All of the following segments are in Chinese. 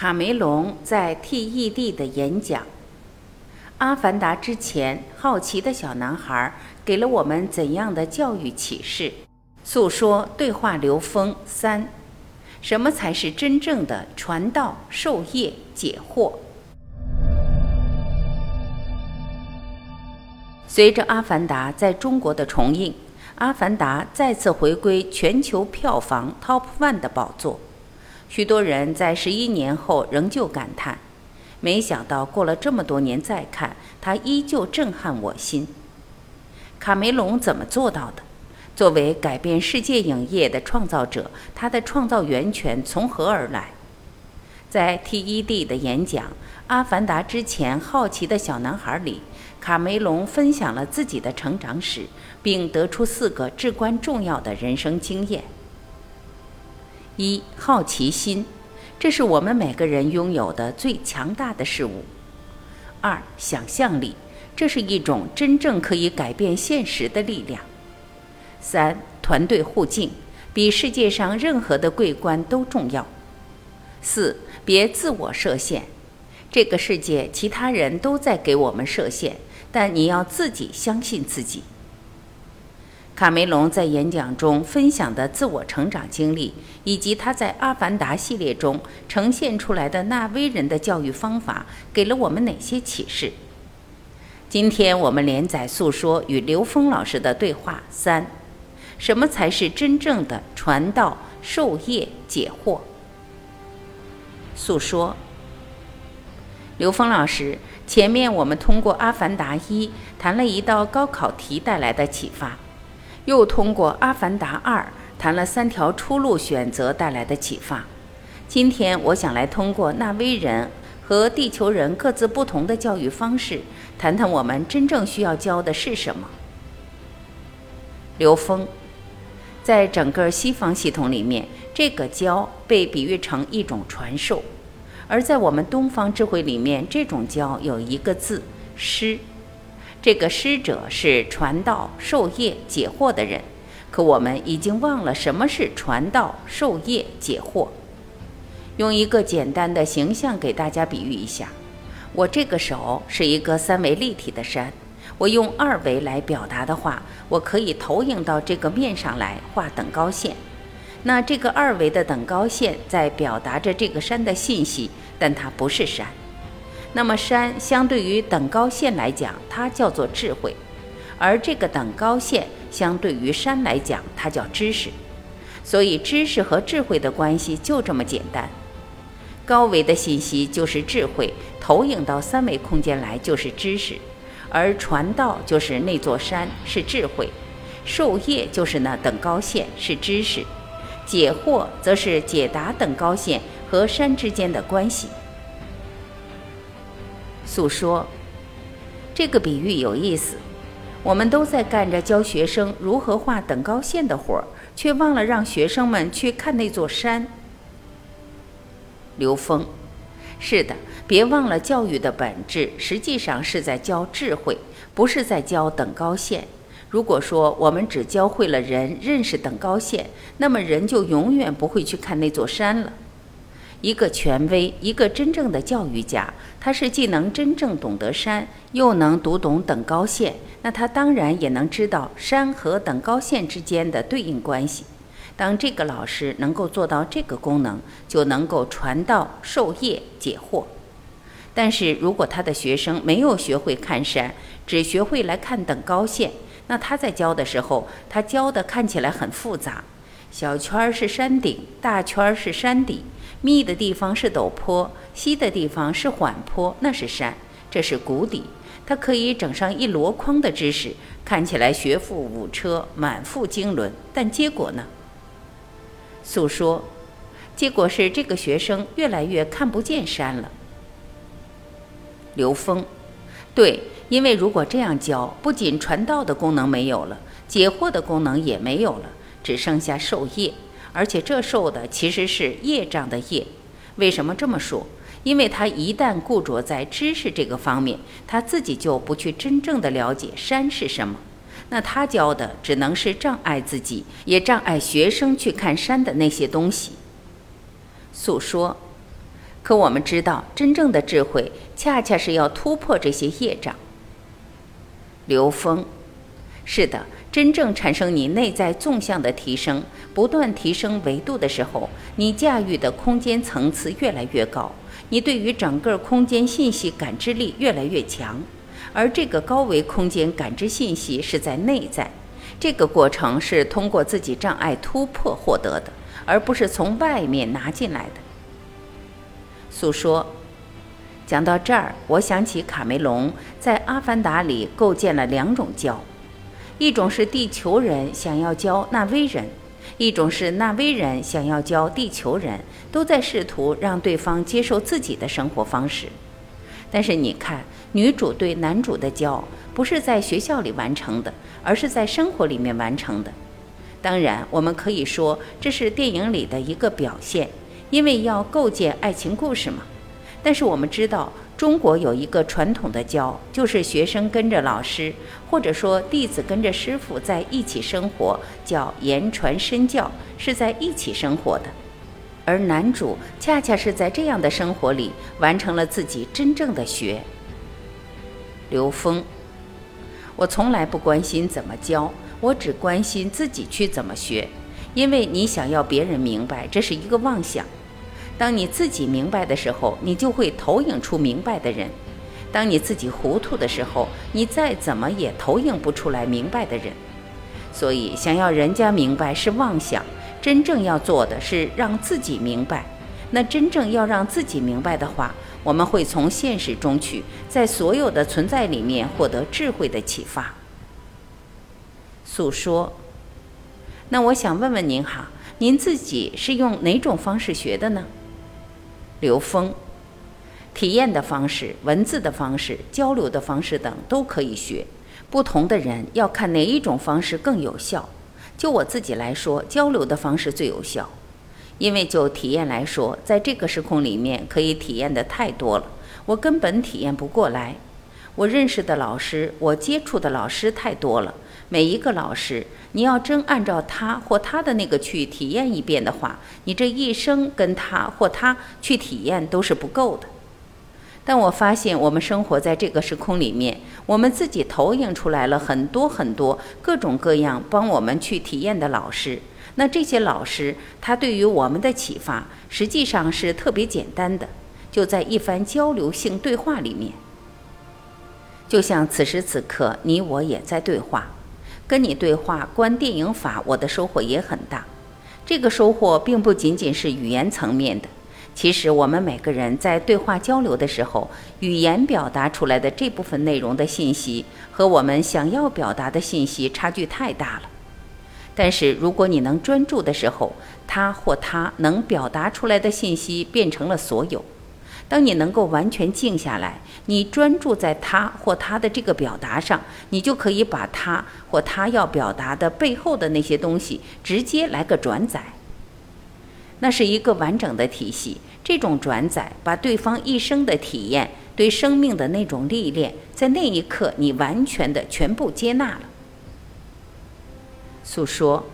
卡梅隆在 TED 的演讲《阿凡达》之前，好奇的小男孩给了我们怎样的教育启示？诉说对话流风三：什么才是真正的传道授业解惑？随着《阿凡达》在中国的重映，《阿凡达》再次回归全球票房 Top One 的宝座。许多人在十一年后仍旧感叹：“没想到过了这么多年再看，它依旧震撼我心。”卡梅隆怎么做到的？作为改变世界影业的创造者，他的创造源泉从何而来？在 TED 的演讲《阿凡达》之前，好奇的小男孩里，卡梅隆分享了自己的成长史，并得出四个至关重要的人生经验。一好奇心，这是我们每个人拥有的最强大的事物。二想象力，这是一种真正可以改变现实的力量。三团队互敬，比世界上任何的桂冠都重要。四别自我设限，这个世界其他人都在给我们设限，但你要自己相信自己。卡梅隆在演讲中分享的自我成长经历，以及他在《阿凡达》系列中呈现出来的纳威人的教育方法，给了我们哪些启示？今天我们连载诉说与刘峰老师的对话三：什么才是真正的传道授业解惑？诉说。刘峰老师，前面我们通过《阿凡达一》谈了一道高考题带来的启发。又通过《阿凡达二》谈了三条出路选择带来的启发。今天我想来通过纳威人和地球人各自不同的教育方式，谈谈我们真正需要教的是什么。刘峰，在整个西方系统里面，这个教被比喻成一种传授；而在我们东方智慧里面，这种教有一个字“师”。这个师者是传道授业解惑的人，可我们已经忘了什么是传道授业解惑。用一个简单的形象给大家比喻一下：我这个手是一个三维立体的山，我用二维来表达的话，我可以投影到这个面上来画等高线。那这个二维的等高线在表达着这个山的信息，但它不是山。那么山相对于等高线来讲，它叫做智慧；而这个等高线相对于山来讲，它叫知识。所以知识和智慧的关系就这么简单。高维的信息就是智慧，投影到三维空间来就是知识；而传道就是那座山是智慧，授业就是那等高线是知识，解惑则是解答等高线和山之间的关系。诉说，这个比喻有意思。我们都在干着教学生如何画等高线的活儿，却忘了让学生们去看那座山。刘峰，是的，别忘了教育的本质实际上是在教智慧，不是在教等高线。如果说我们只教会了人认识等高线，那么人就永远不会去看那座山了。一个权威，一个真正的教育家，他是既能真正懂得山，又能读懂等高线，那他当然也能知道山和等高线之间的对应关系。当这个老师能够做到这个功能，就能够传道授业解惑。但是如果他的学生没有学会看山，只学会来看等高线，那他在教的时候，他教的看起来很复杂。小圈儿是山顶，大圈儿是山底，密的地方是陡坡，稀的地方是缓坡，那是山，这是谷底。它可以整上一箩筐的知识，看起来学富五车，满腹经纶，但结果呢？诉说，结果是这个学生越来越看不见山了。刘峰，对，因为如果这样教，不仅传道的功能没有了，解惑的功能也没有了。只剩下授业，而且这受的其实是业障的业。为什么这么说？因为他一旦固着在知识这个方面，他自己就不去真正的了解山是什么。那他教的只能是障碍自己，也障碍学生去看山的那些东西。诉说，可我们知道，真正的智慧恰恰是要突破这些业障。刘峰，是的，真正产生你内在纵向的提升，不断提升维度的时候，你驾驭的空间层次越来越高，你对于整个空间信息感知力越来越强，而这个高维空间感知信息是在内在，这个过程是通过自己障碍突破获得的，而不是从外面拿进来的。诉说，讲到这儿，我想起卡梅隆在《阿凡达》里构建了两种教，一种是地球人想要教纳威人，一种是纳威人想要教地球人，都在试图让对方接受自己的生活方式。但是你看，女主对男主的教不是在学校里完成的，而是在生活里面完成的。当然，我们可以说这是电影里的一个表现。因为要构建爱情故事嘛，但是我们知道中国有一个传统的教，就是学生跟着老师，或者说弟子跟着师傅在一起生活，叫言传身教，是在一起生活的。而男主恰恰是在这样的生活里完成了自己真正的学。刘峰，我从来不关心怎么教，我只关心自己去怎么学，因为你想要别人明白，这是一个妄想。当你自己明白的时候，你就会投影出明白的人；当你自己糊涂的时候，你再怎么也投影不出来明白的人。所以，想要人家明白是妄想，真正要做的是让自己明白。那真正要让自己明白的话，我们会从现实中去，在所有的存在里面获得智慧的启发。诉说。那我想问问您哈，您自己是用哪种方式学的呢？刘峰，体验的方式、文字的方式、交流的方式等都可以学。不同的人要看哪一种方式更有效。就我自己来说，交流的方式最有效，因为就体验来说，在这个时空里面可以体验的太多了，我根本体验不过来。我认识的老师，我接触的老师太多了。每一个老师，你要真按照他或他的那个去体验一遍的话，你这一生跟他或他去体验都是不够的。但我发现，我们生活在这个时空里面，我们自己投影出来了很多很多各种各样帮我们去体验的老师。那这些老师，他对于我们的启发，实际上是特别简单的，就在一番交流性对话里面。就像此时此刻，你我也在对话。跟你对话，观电影法，我的收获也很大。这个收获并不仅仅是语言层面的，其实我们每个人在对话交流的时候，语言表达出来的这部分内容的信息和我们想要表达的信息差距太大了。但是如果你能专注的时候，他或他能表达出来的信息变成了所有。当你能够完全静下来，你专注在他或他的这个表达上，你就可以把他或他要表达的背后的那些东西直接来个转载。那是一个完整的体系。这种转载把对方一生的体验、对生命的那种历练，在那一刻你完全的全部接纳了。诉说，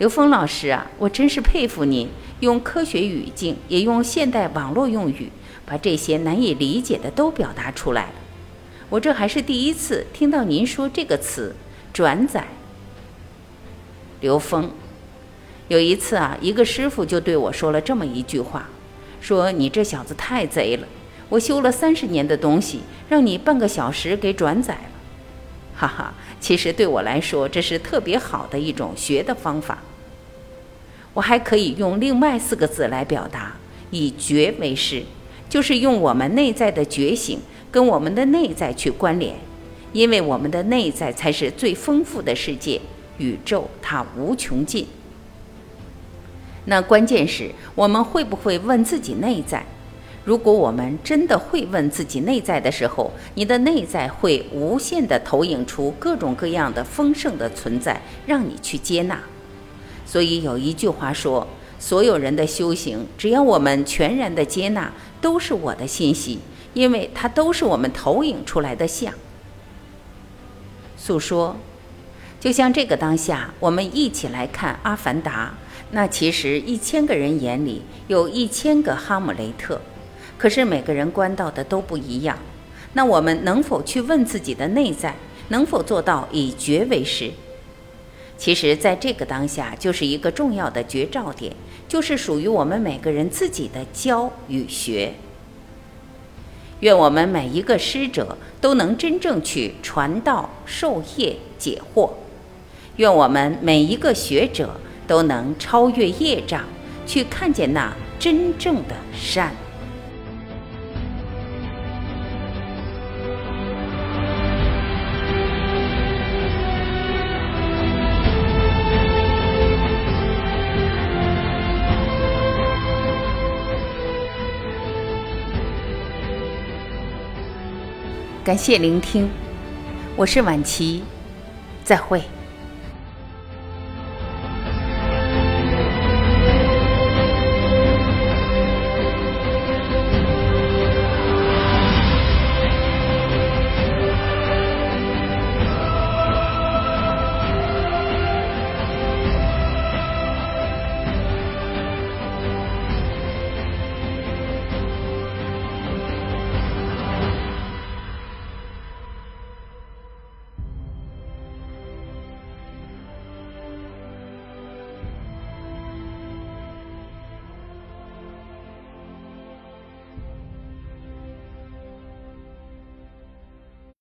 刘峰老师啊，我真是佩服您。用科学语境，也用现代网络用语，把这些难以理解的都表达出来了。我这还是第一次听到您说这个词“转载”。刘峰，有一次啊，一个师傅就对我说了这么一句话，说你这小子太贼了，我修了三十年的东西，让你半个小时给转载了。哈哈，其实对我来说，这是特别好的一种学的方法。我还可以用另外四个字来表达，以觉为师，就是用我们内在的觉醒跟我们的内在去关联，因为我们的内在才是最丰富的世界，宇宙它无穷尽。那关键是我们会不会问自己内在？如果我们真的会问自己内在的时候，你的内在会无限的投影出各种各样的丰盛的存在，让你去接纳。所以有一句话说：“所有人的修行，只要我们全然的接纳，都是我的信息，因为它都是我们投影出来的像。”诉说，就像这个当下，我们一起来看《阿凡达》，那其实一千个人眼里有一千个哈姆雷特，可是每个人观到的都不一样。那我们能否去问自己的内在，能否做到以觉为师？其实，在这个当下，就是一个重要的觉照点，就是属于我们每个人自己的教与学。愿我们每一个师者都能真正去传道授业解惑，愿我们每一个学者都能超越业障，去看见那真正的善。感谢聆听，我是晚琪，再会。